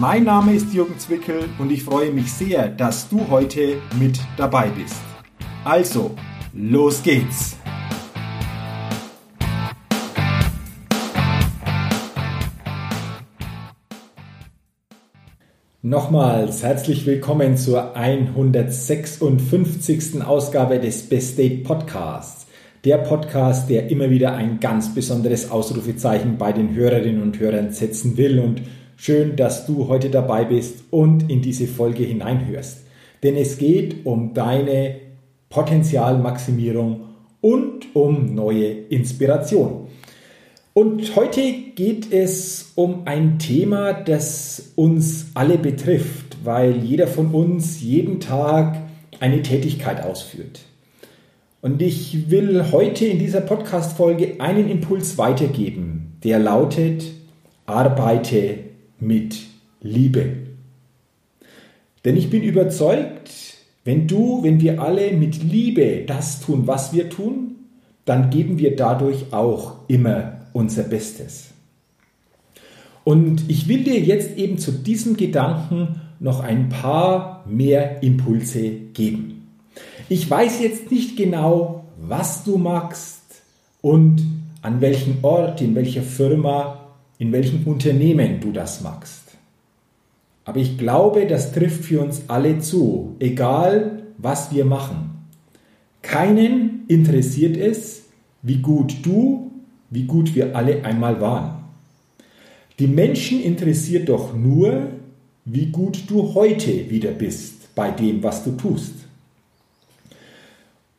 Mein Name ist Jürgen Zwickel und ich freue mich sehr, dass du heute mit dabei bist. Also, los geht's! Nochmals herzlich willkommen zur 156. Ausgabe des Best Date Podcasts. Der Podcast, der immer wieder ein ganz besonderes Ausrufezeichen bei den Hörerinnen und Hörern setzen will und Schön, dass du heute dabei bist und in diese Folge hineinhörst. Denn es geht um deine Potenzialmaximierung und um neue Inspiration. Und heute geht es um ein Thema, das uns alle betrifft, weil jeder von uns jeden Tag eine Tätigkeit ausführt. Und ich will heute in dieser Podcast-Folge einen Impuls weitergeben, der lautet, arbeite mit Liebe. Denn ich bin überzeugt, wenn du, wenn wir alle mit Liebe das tun, was wir tun, dann geben wir dadurch auch immer unser Bestes. Und ich will dir jetzt eben zu diesem Gedanken noch ein paar mehr Impulse geben. Ich weiß jetzt nicht genau, was du magst und an welchem Ort, in welcher Firma in welchem Unternehmen du das machst. Aber ich glaube, das trifft für uns alle zu, egal was wir machen. Keinen interessiert es, wie gut du, wie gut wir alle einmal waren. Die Menschen interessiert doch nur, wie gut du heute wieder bist bei dem, was du tust.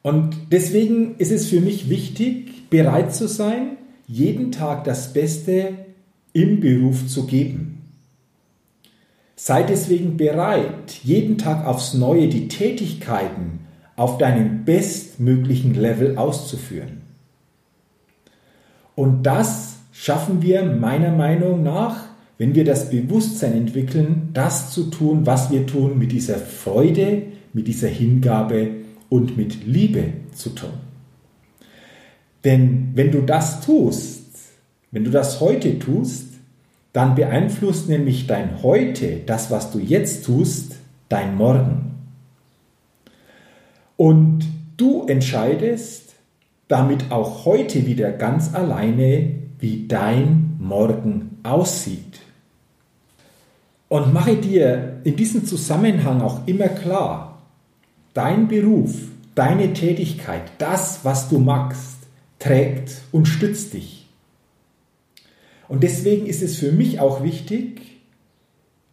Und deswegen ist es für mich wichtig, bereit zu sein, jeden Tag das Beste im Beruf zu geben. Sei deswegen bereit, jeden Tag aufs Neue die Tätigkeiten auf deinem bestmöglichen Level auszuführen. Und das schaffen wir meiner Meinung nach, wenn wir das Bewusstsein entwickeln, das zu tun, was wir tun, mit dieser Freude, mit dieser Hingabe und mit Liebe zu tun. Denn wenn du das tust, wenn du das heute tust, dann beeinflusst nämlich dein Heute, das, was du jetzt tust, dein Morgen. Und du entscheidest damit auch heute wieder ganz alleine, wie dein Morgen aussieht. Und mache dir in diesem Zusammenhang auch immer klar, dein Beruf, deine Tätigkeit, das, was du magst, trägt und stützt dich. Und deswegen ist es für mich auch wichtig,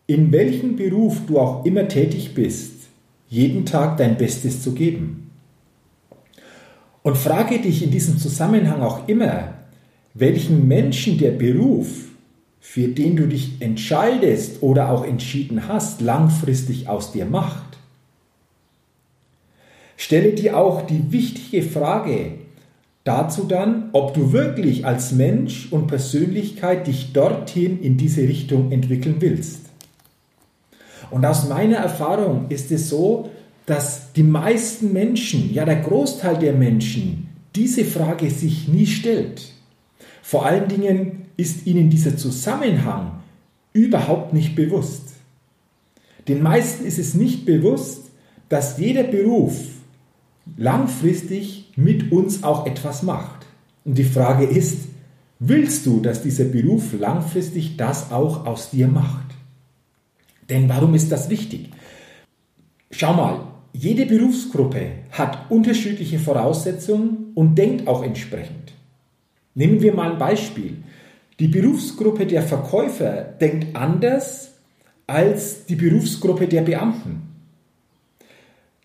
in welchem Beruf du auch immer tätig bist, jeden Tag dein Bestes zu geben. Und frage dich in diesem Zusammenhang auch immer, welchen Menschen der Beruf, für den du dich entscheidest oder auch entschieden hast, langfristig aus dir macht. Stelle dir auch die wichtige Frage, dazu dann, ob du wirklich als Mensch und Persönlichkeit dich dorthin in diese Richtung entwickeln willst. Und aus meiner Erfahrung ist es so, dass die meisten Menschen, ja der Großteil der Menschen, diese Frage sich nie stellt. Vor allen Dingen ist ihnen dieser Zusammenhang überhaupt nicht bewusst. Den meisten ist es nicht bewusst, dass jeder Beruf langfristig mit uns auch etwas macht. Und die Frage ist, willst du, dass dieser Beruf langfristig das auch aus dir macht? Denn warum ist das wichtig? Schau mal, jede Berufsgruppe hat unterschiedliche Voraussetzungen und denkt auch entsprechend. Nehmen wir mal ein Beispiel. Die Berufsgruppe der Verkäufer denkt anders als die Berufsgruppe der Beamten.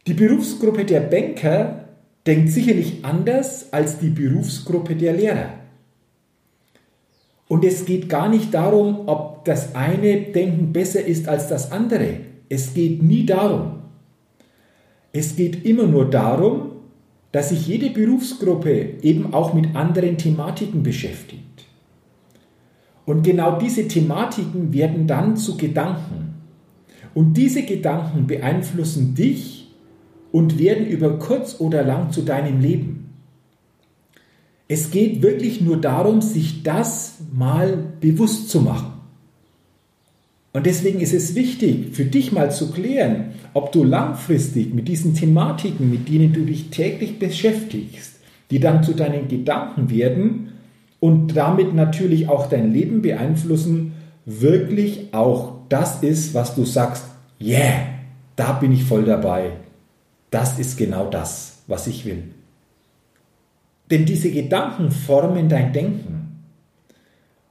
Die Berufsgruppe der Banker denkt sicherlich anders als die Berufsgruppe der Lehrer. Und es geht gar nicht darum, ob das eine Denken besser ist als das andere. Es geht nie darum. Es geht immer nur darum, dass sich jede Berufsgruppe eben auch mit anderen Thematiken beschäftigt. Und genau diese Thematiken werden dann zu Gedanken. Und diese Gedanken beeinflussen dich und werden über kurz oder lang zu deinem Leben. Es geht wirklich nur darum, sich das mal bewusst zu machen. Und deswegen ist es wichtig, für dich mal zu klären, ob du langfristig mit diesen Thematiken, mit denen du dich täglich beschäftigst, die dann zu deinen Gedanken werden und damit natürlich auch dein Leben beeinflussen, wirklich auch das ist, was du sagst, yeah, da bin ich voll dabei. Das ist genau das, was ich will. Denn diese Gedanken formen dein Denken.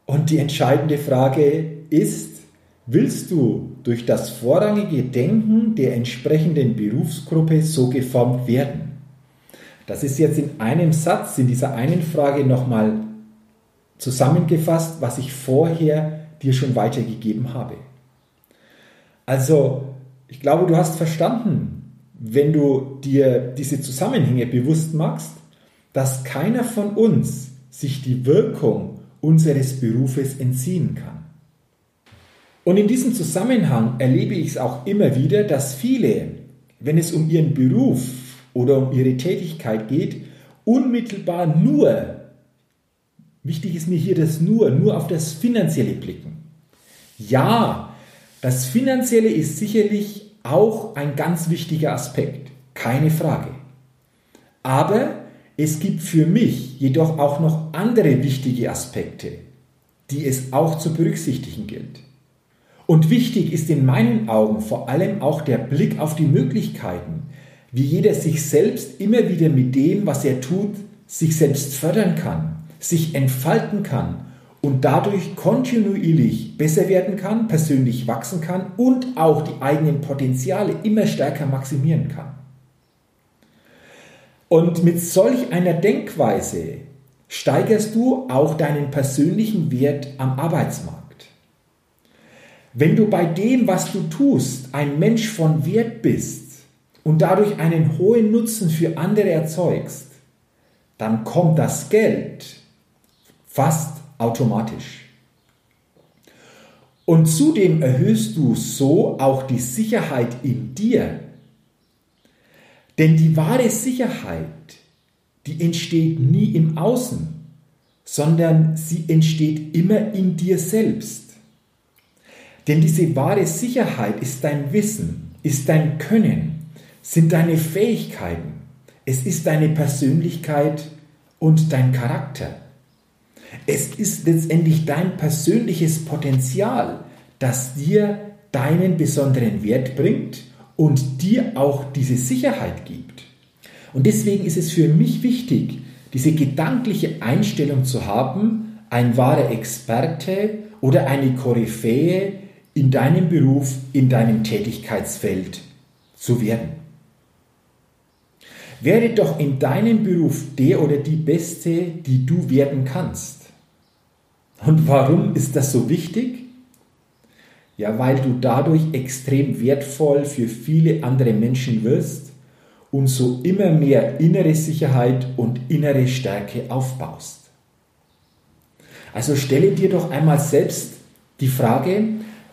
Und die entscheidende Frage ist, willst du durch das vorrangige Denken der entsprechenden Berufsgruppe so geformt werden? Das ist jetzt in einem Satz, in dieser einen Frage nochmal zusammengefasst, was ich vorher dir schon weitergegeben habe. Also, ich glaube, du hast verstanden, wenn du dir diese Zusammenhänge bewusst machst, dass keiner von uns sich die Wirkung unseres Berufes entziehen kann. Und in diesem Zusammenhang erlebe ich es auch immer wieder, dass viele, wenn es um ihren Beruf oder um ihre Tätigkeit geht, unmittelbar nur, wichtig ist mir hier das nur, nur auf das Finanzielle blicken. Ja, das Finanzielle ist sicherlich auch ein ganz wichtiger Aspekt, keine Frage. Aber es gibt für mich jedoch auch noch andere wichtige Aspekte, die es auch zu berücksichtigen gilt. Und wichtig ist in meinen Augen vor allem auch der Blick auf die Möglichkeiten, wie jeder sich selbst immer wieder mit dem, was er tut, sich selbst fördern kann, sich entfalten kann und dadurch kontinuierlich besser werden kann, persönlich wachsen kann und auch die eigenen Potenziale immer stärker maximieren kann. Und mit solch einer Denkweise steigerst du auch deinen persönlichen Wert am Arbeitsmarkt. Wenn du bei dem, was du tust, ein Mensch von Wert bist und dadurch einen hohen Nutzen für andere erzeugst, dann kommt das Geld fast automatisch. Und zudem erhöhst du so auch die Sicherheit in dir. Denn die wahre Sicherheit, die entsteht nie im Außen, sondern sie entsteht immer in dir selbst. Denn diese wahre Sicherheit ist dein Wissen, ist dein Können, sind deine Fähigkeiten, es ist deine Persönlichkeit und dein Charakter. Es ist letztendlich dein persönliches Potenzial, das dir deinen besonderen Wert bringt und dir auch diese Sicherheit gibt. Und deswegen ist es für mich wichtig, diese gedankliche Einstellung zu haben, ein wahrer Experte oder eine Koryphäe in deinem Beruf, in deinem Tätigkeitsfeld zu werden. Werde doch in deinem Beruf der oder die Beste, die du werden kannst. Und warum ist das so wichtig? Ja, weil du dadurch extrem wertvoll für viele andere Menschen wirst und so immer mehr innere Sicherheit und innere Stärke aufbaust. Also stelle dir doch einmal selbst die Frage,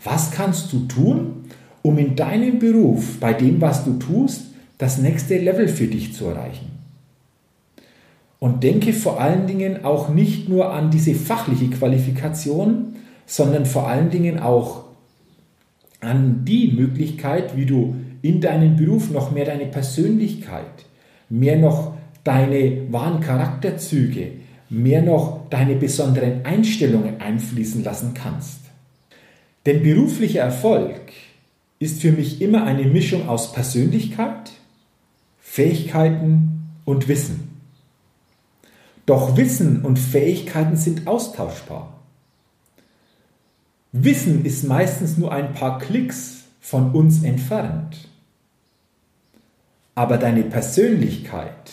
was kannst du tun, um in deinem Beruf, bei dem, was du tust, das nächste Level für dich zu erreichen? Und denke vor allen Dingen auch nicht nur an diese fachliche Qualifikation, sondern vor allen Dingen auch an die Möglichkeit, wie du in deinem Beruf noch mehr deine Persönlichkeit, mehr noch deine wahren Charakterzüge, mehr noch deine besonderen Einstellungen einfließen lassen kannst. Denn beruflicher Erfolg ist für mich immer eine Mischung aus Persönlichkeit, Fähigkeiten und Wissen. Doch Wissen und Fähigkeiten sind austauschbar. Wissen ist meistens nur ein paar Klicks von uns entfernt. Aber deine Persönlichkeit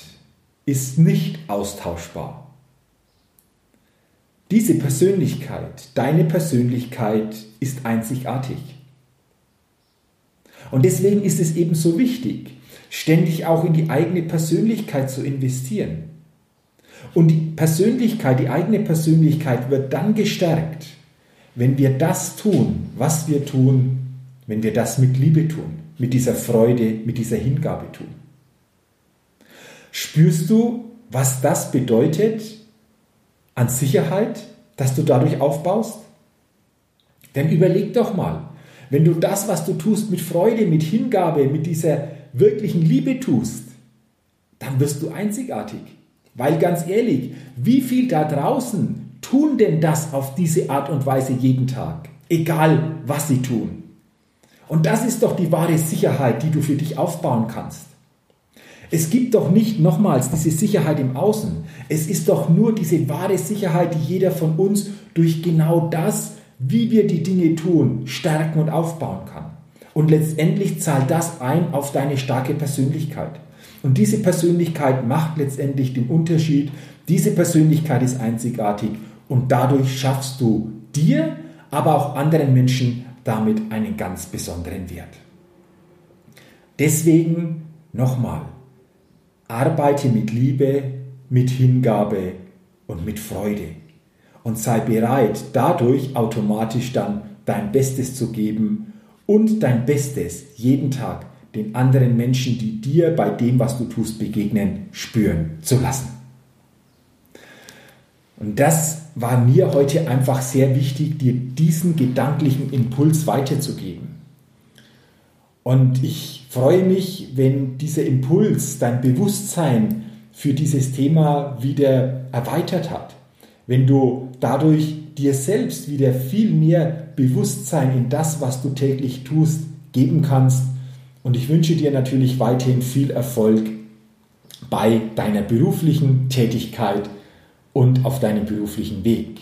ist nicht austauschbar. Diese Persönlichkeit, deine Persönlichkeit ist einzigartig. Und deswegen ist es eben so wichtig. ständig auch in die eigene Persönlichkeit zu investieren. Und die Persönlichkeit, die eigene Persönlichkeit wird dann gestärkt, wenn wir das tun, was wir tun, wenn wir das mit Liebe tun, mit dieser Freude, mit dieser Hingabe tun. Spürst du, was das bedeutet an Sicherheit, dass du dadurch aufbaust? Denn überleg doch mal, wenn du das, was du tust, mit Freude, mit Hingabe, mit dieser wirklichen Liebe tust, dann wirst du einzigartig. Weil ganz ehrlich, wie viel da draußen tun denn das auf diese Art und Weise jeden Tag? Egal, was sie tun. Und das ist doch die wahre Sicherheit, die du für dich aufbauen kannst. Es gibt doch nicht nochmals diese Sicherheit im Außen. Es ist doch nur diese wahre Sicherheit, die jeder von uns durch genau das, wie wir die Dinge tun, stärken und aufbauen kann. Und letztendlich zahlt das ein auf deine starke Persönlichkeit. Und diese Persönlichkeit macht letztendlich den Unterschied. Diese Persönlichkeit ist einzigartig und dadurch schaffst du dir, aber auch anderen Menschen damit einen ganz besonderen Wert. Deswegen nochmal, arbeite mit Liebe, mit Hingabe und mit Freude und sei bereit, dadurch automatisch dann dein Bestes zu geben und dein Bestes jeden Tag den anderen Menschen, die dir bei dem, was du tust, begegnen, spüren zu lassen. Und das war mir heute einfach sehr wichtig, dir diesen gedanklichen Impuls weiterzugeben. Und ich freue mich, wenn dieser Impuls dein Bewusstsein für dieses Thema wieder erweitert hat. Wenn du dadurch dir selbst wieder viel mehr Bewusstsein in das, was du täglich tust, geben kannst. Und ich wünsche dir natürlich weiterhin viel Erfolg bei deiner beruflichen Tätigkeit und auf deinem beruflichen Weg.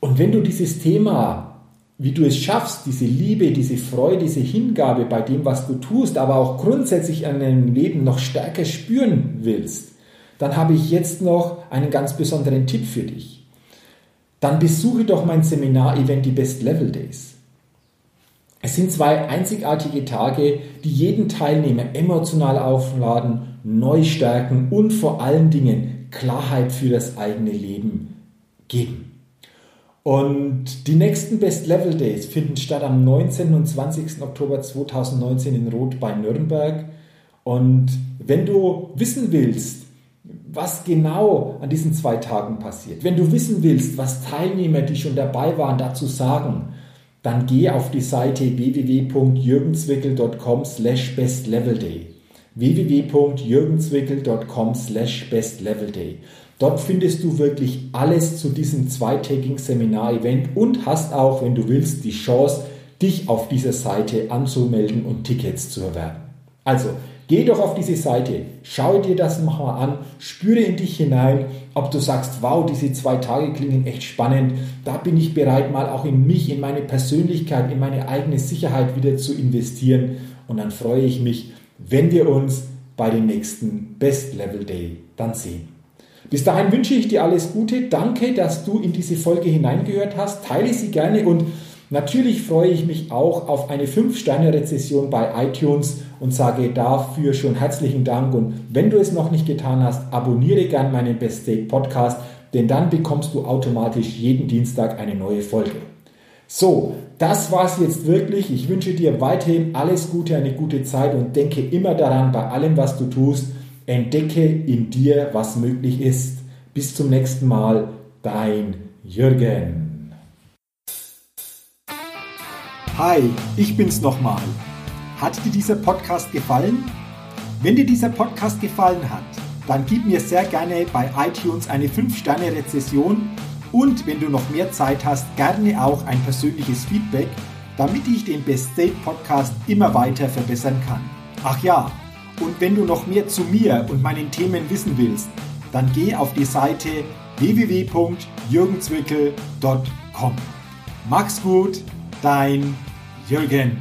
Und wenn du dieses Thema, wie du es schaffst, diese Liebe, diese Freude, diese Hingabe bei dem, was du tust, aber auch grundsätzlich an deinem Leben noch stärker spüren willst, dann habe ich jetzt noch einen ganz besonderen Tipp für dich. Dann besuche doch mein Seminar-Event, die Best Level Days. Es sind zwei einzigartige Tage, die jeden Teilnehmer emotional aufladen, neu stärken und vor allen Dingen Klarheit für das eigene Leben geben. Und die nächsten Best Level Days finden statt am 19. und 20. Oktober 2019 in Rot bei Nürnberg. Und wenn du wissen willst, was genau an diesen zwei Tagen passiert, wenn du wissen willst, was Teilnehmer, die schon dabei waren, dazu sagen, dann geh auf die Seite www.jürgenzwickel.com slash bestlevelday www.jürgenzwickel.com slash bestlevelday. Dort findest du wirklich alles zu diesem zweitägigen Seminar-Event und hast auch, wenn du willst, die Chance, dich auf dieser Seite anzumelden und Tickets zu erwerben. Also, geh doch auf diese Seite, schau dir das mal an, spüre in dich hinein, ob du sagst, wow, diese zwei Tage klingen echt spannend, da bin ich bereit, mal auch in mich, in meine Persönlichkeit, in meine eigene Sicherheit wieder zu investieren und dann freue ich mich, wenn wir uns bei dem nächsten Best Level Day dann sehen. Bis dahin wünsche ich dir alles Gute. Danke, dass du in diese Folge hineingehört hast. Teile sie gerne und natürlich freue ich mich auch auf eine 5-Sterne-Rezession bei iTunes und sage dafür schon herzlichen Dank. Und wenn du es noch nicht getan hast, abonniere gern meinen Best State Podcast, denn dann bekommst du automatisch jeden Dienstag eine neue Folge. So, das war's jetzt wirklich. Ich wünsche dir weiterhin alles Gute, eine gute Zeit und denke immer daran, bei allem, was du tust, entdecke in dir, was möglich ist. Bis zum nächsten Mal, dein Jürgen. Hi, ich bin's nochmal. Hat dir dieser Podcast gefallen? Wenn dir dieser Podcast gefallen hat, dann gib mir sehr gerne bei iTunes eine 5-Sterne-Rezession und wenn du noch mehr Zeit hast, gerne auch ein persönliches Feedback, damit ich den Best State Podcast immer weiter verbessern kann. Ach ja, und wenn du noch mehr zu mir und meinen Themen wissen willst, dann geh auf die Seite www.jürgenzwickel.com. Mach's gut, dein Jürgen.